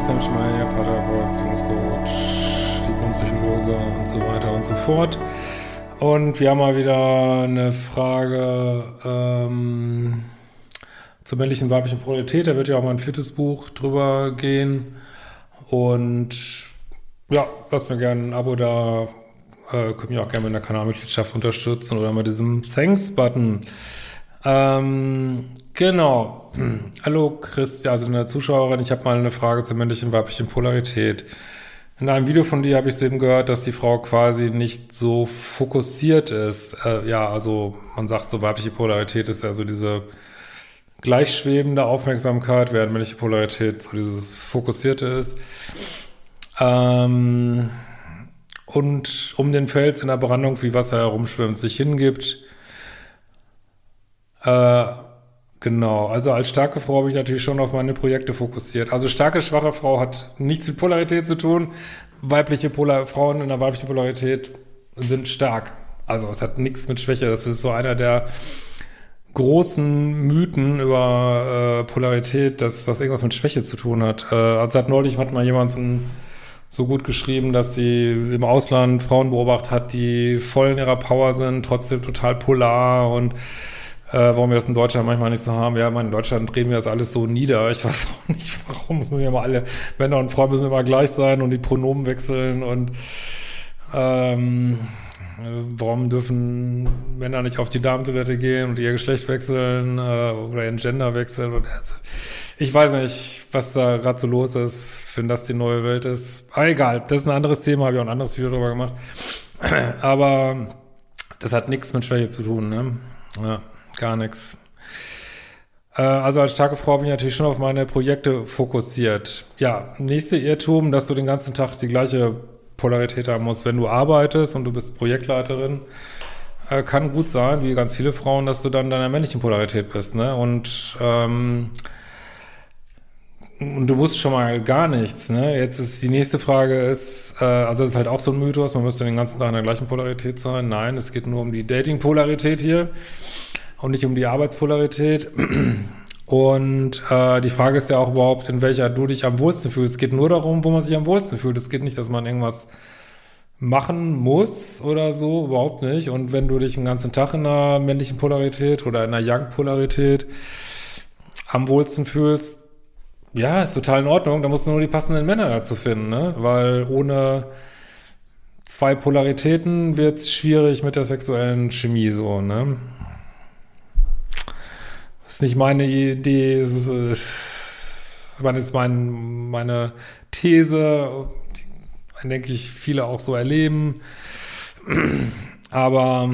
Christian Schmeier, Pateraport, Beziehungscoach, Diplompsychologe und so weiter und so fort. Und wir haben mal wieder eine Frage ähm, zur männlichen weiblichen Polarität. Da wird ja auch mal ein viertes Buch drüber gehen. Und ja, lasst mir gerne ein Abo da. Äh, könnt mich auch gerne mit einer Kanalmitgliedschaft unterstützen oder mit diesem Thanks-Button. Ähm, genau. Hallo Christian, also eine Zuschauerin. Ich habe mal eine Frage zur männlichen weiblichen Polarität. In einem Video von dir habe ich eben gehört, dass die Frau quasi nicht so fokussiert ist. Äh, ja, also man sagt so, weibliche Polarität ist ja so diese gleichschwebende Aufmerksamkeit, während männliche Polarität so dieses Fokussierte ist. Ähm, und um den Fels in der Brandung wie Wasser herumschwimmt, sich hingibt. Äh, genau, also als starke Frau habe ich natürlich schon auf meine Projekte fokussiert. Also starke, schwache Frau hat nichts mit Polarität zu tun. Weibliche Polar Frauen in der weiblichen Polarität sind stark. Also es hat nichts mit Schwäche. Das ist so einer der großen Mythen über äh, Polarität, dass das irgendwas mit Schwäche zu tun hat. Äh, also hat neulich hat mal jemand so, ein, so gut geschrieben, dass sie im Ausland Frauen beobachtet hat, die voll in ihrer Power sind, trotzdem total polar und äh, warum wir das in Deutschland manchmal nicht so haben. Ja, in Deutschland drehen wir das alles so nieder. Ich weiß auch nicht, warum. Es müssen ja immer alle Männer und Frauen müssen immer gleich sein und die Pronomen wechseln und ähm, warum dürfen Männer nicht auf die Damentoilette gehen und ihr Geschlecht wechseln äh, oder ihren Gender wechseln? Ich weiß nicht, was da gerade so los ist, wenn das die neue Welt ist. Aber egal, das ist ein anderes Thema, habe ich auch ein anderes Video darüber gemacht. Aber das hat nichts mit Schwäche zu tun, ne? Ja, gar nichts. Äh, Also als starke Frau bin ich natürlich schon auf meine Projekte fokussiert. Ja, nächste Irrtum, dass du den ganzen Tag die gleiche Polarität haben musst. Wenn du arbeitest und du bist Projektleiterin, äh, kann gut sein, wie ganz viele Frauen, dass du dann deiner männlichen Polarität bist. Ne? Und, ähm, du musst schon mal gar nichts. Ne? Jetzt ist die nächste Frage ist, äh, also das ist halt auch so ein Mythos, man müsste den ganzen Tag in der gleichen Polarität sein. Nein, es geht nur um die Dating-Polarität hier und nicht um die Arbeitspolarität. Und äh, die Frage ist ja auch überhaupt, in welcher du dich am wohlsten fühlst. Es geht nur darum, wo man sich am wohlsten fühlt. Es geht nicht, dass man irgendwas machen muss oder so, überhaupt nicht. Und wenn du dich den ganzen Tag in einer männlichen Polarität oder in einer Young-Polarität am wohlsten fühlst, ja, ist total in Ordnung. Da musst du nur die passenden Männer dazu finden, ne? Weil ohne zwei Polaritäten wird's schwierig mit der sexuellen Chemie so, ne? Das ist nicht meine Idee, es ist, äh, das ist mein, meine These, die, denke ich, viele auch so erleben. Aber,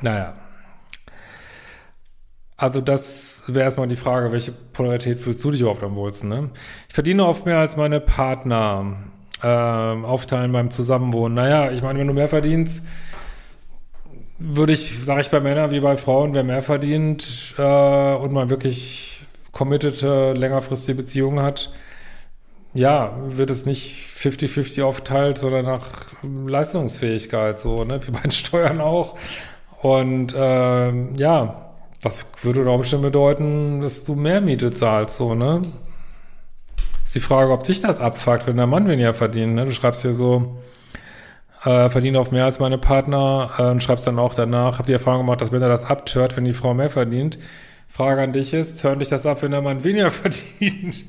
naja. Also das wäre erstmal die Frage, welche Polarität fühlst du dich überhaupt am wohlsten? Ne? Ich verdiene oft mehr als meine Partner. Ähm, aufteilen beim Zusammenwohnen. Naja, ich meine, wenn du mehr verdienst, würde ich, sage ich bei Männern wie bei Frauen, wer mehr verdient äh, und man wirklich committete, längerfristige Beziehungen hat, ja, wird es nicht 50-50 aufteilt, sondern nach Leistungsfähigkeit, so, ne, wie bei den Steuern auch. Und äh, ja, das würde unter Umständen bedeuten, dass du mehr Miete zahlst, so, ne? Ist die Frage, ob dich das abfuckt, wenn der Mann weniger verdient, ne? Du schreibst hier so, äh, verdiene auf mehr als meine Partner äh, und schreibst dann auch danach, hab die Erfahrung gemacht, dass Männer das abtört, wenn die Frau mehr verdient. Frage an dich ist, hören dich das ab, wenn der Mann weniger verdient?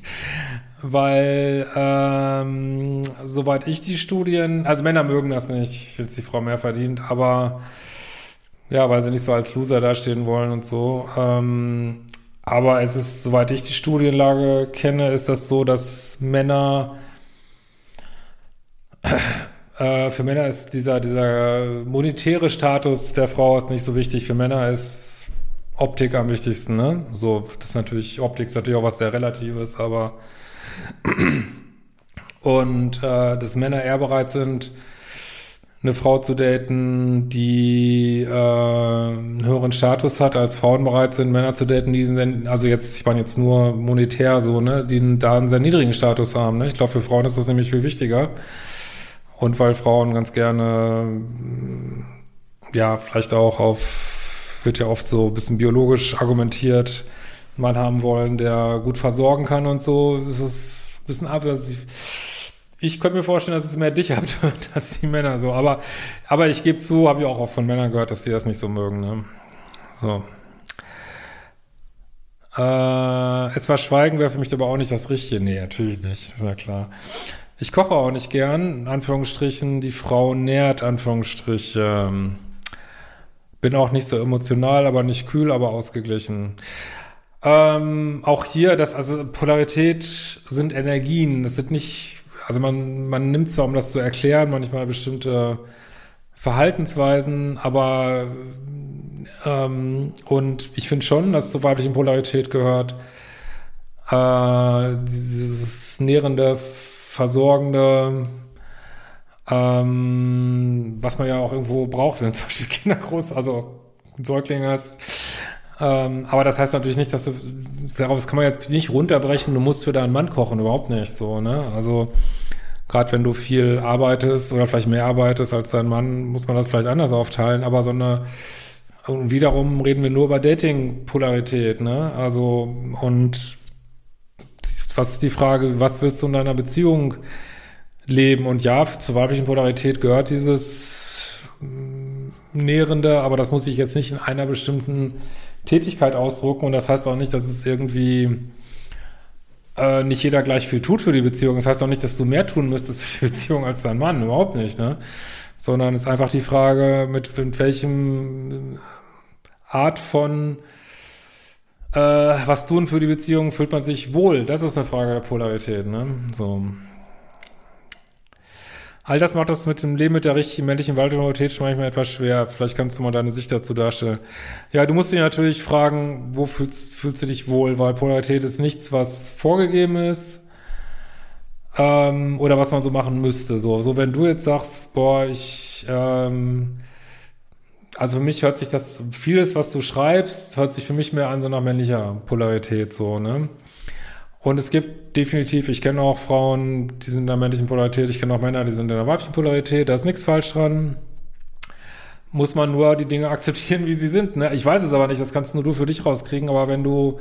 Weil, ähm, soweit ich die Studien, also Männer mögen das nicht, wenn die Frau mehr verdient, aber ja, weil sie nicht so als Loser dastehen wollen und so. Ähm, aber es ist, soweit ich die Studienlage kenne, ist das so, dass Männer, äh, für Männer ist dieser, dieser monetäre Status der Frau ist nicht so wichtig. Für Männer ist Optik am wichtigsten, ne? So, das ist natürlich, Optik ist natürlich auch was sehr Relatives, aber und äh, dass Männer eher bereit sind, eine Frau zu daten, die äh, einen höheren Status hat, als Frauen bereit sind, Männer zu daten, die sind, also jetzt, ich meine jetzt nur monetär so, ne, die da einen sehr niedrigen Status haben. Ne? Ich glaube, für Frauen ist das nämlich viel wichtiger. Und weil Frauen ganz gerne, ja, vielleicht auch auf, wird ja oft so ein bisschen biologisch argumentiert, Mann haben wollen, der gut versorgen kann und so, ist es ein bisschen aversiv ich könnte mir vorstellen, dass es mehr dich habt als die Männer so. Aber, aber ich gebe zu, habe ich auch oft von Männern gehört, dass die das nicht so mögen. Ne? So. Äh, es war Schweigen wäre für mich aber auch nicht das Richtige. Nee, natürlich nicht. ist ja klar. Ich koche auch nicht gern, in Anführungsstrichen. Die Frau nährt, Anführungsstriche. Bin auch nicht so emotional, aber nicht kühl, aber ausgeglichen. Ähm, auch hier, das, also Polarität sind Energien. Das sind nicht also man, man nimmt zwar, um das zu erklären, manchmal bestimmte Verhaltensweisen, aber ähm, und ich finde schon, dass zur weiblichen Polarität gehört, äh, dieses nährende, versorgende, ähm, was man ja auch irgendwo braucht, wenn zum Beispiel Kinder groß, also ein Säugling hast. Ähm, aber das heißt natürlich nicht, dass du, darauf kann man jetzt nicht runterbrechen, du musst für deinen Mann kochen, überhaupt nicht so, ne? Also gerade wenn du viel arbeitest oder vielleicht mehr arbeitest als dein Mann, muss man das vielleicht anders aufteilen, aber so eine und wiederum reden wir nur über Dating-Polarität, ne? Also, und was ist die Frage, was willst du in deiner Beziehung leben? Und ja, zur weiblichen Polarität gehört dieses Nährende, aber das muss ich jetzt nicht in einer bestimmten Tätigkeit ausdrucken und das heißt auch nicht, dass es irgendwie äh, nicht jeder gleich viel tut für die Beziehung. Das heißt auch nicht, dass du mehr tun müsstest für die Beziehung als dein Mann, überhaupt nicht, ne? Sondern es ist einfach die Frage, mit, mit welchem Art von äh, was tun für die Beziehung fühlt man sich wohl. Das ist eine Frage der Polarität, ne? So. All das macht das mit dem Leben mit der richtigen männlichen Waldrealität schon manchmal etwas schwer. Vielleicht kannst du mal deine Sicht dazu darstellen. Ja, du musst dich natürlich fragen, wo fühlst, fühlst du dich wohl? Weil Polarität ist nichts, was vorgegeben ist ähm, oder was man so machen müsste. So, so wenn du jetzt sagst, boah, ich, ähm, also für mich hört sich das, vieles, was du schreibst, hört sich für mich mehr an so nach männlicher Polarität, so, ne? Und es gibt definitiv, ich kenne auch Frauen, die sind in der männlichen Polarität, ich kenne auch Männer, die sind in der weiblichen Polarität, da ist nichts falsch dran. Muss man nur die Dinge akzeptieren, wie sie sind. Ne? Ich weiß es aber nicht, das kannst nur du für dich rauskriegen, aber wenn du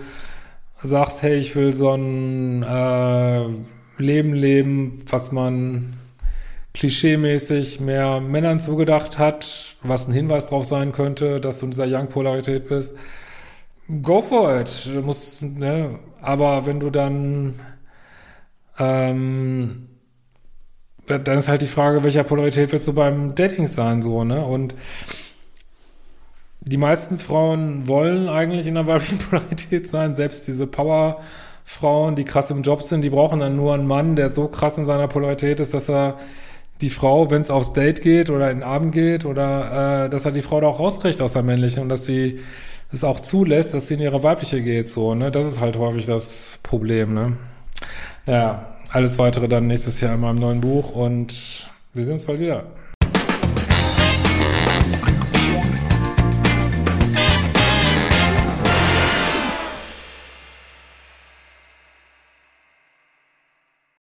sagst, hey, ich will so ein äh, Leben leben, was man klischeemäßig mehr Männern zugedacht hat, was ein Hinweis darauf sein könnte, dass du in dieser Young-Polarität bist, go for it. Du musst, ne, aber wenn du dann, ähm, dann ist halt die Frage, welcher Polarität willst du beim Dating sein, so, ne? Und die meisten Frauen wollen eigentlich in der weiblichen Polarität sein, selbst diese Power-Frauen, die krass im Job sind, die brauchen dann nur einen Mann, der so krass in seiner Polarität ist, dass er die Frau, wenn es aufs Date geht oder in den Abend geht, oder äh, dass er die Frau da auch rauskriegt aus der männlichen und dass sie es auch zulässt, dass sie in ihre weibliche geht, so, ne? Das ist halt häufig das Problem, ne? Ja, alles weitere dann nächstes Jahr in meinem neuen Buch und wir sehen uns bald wieder.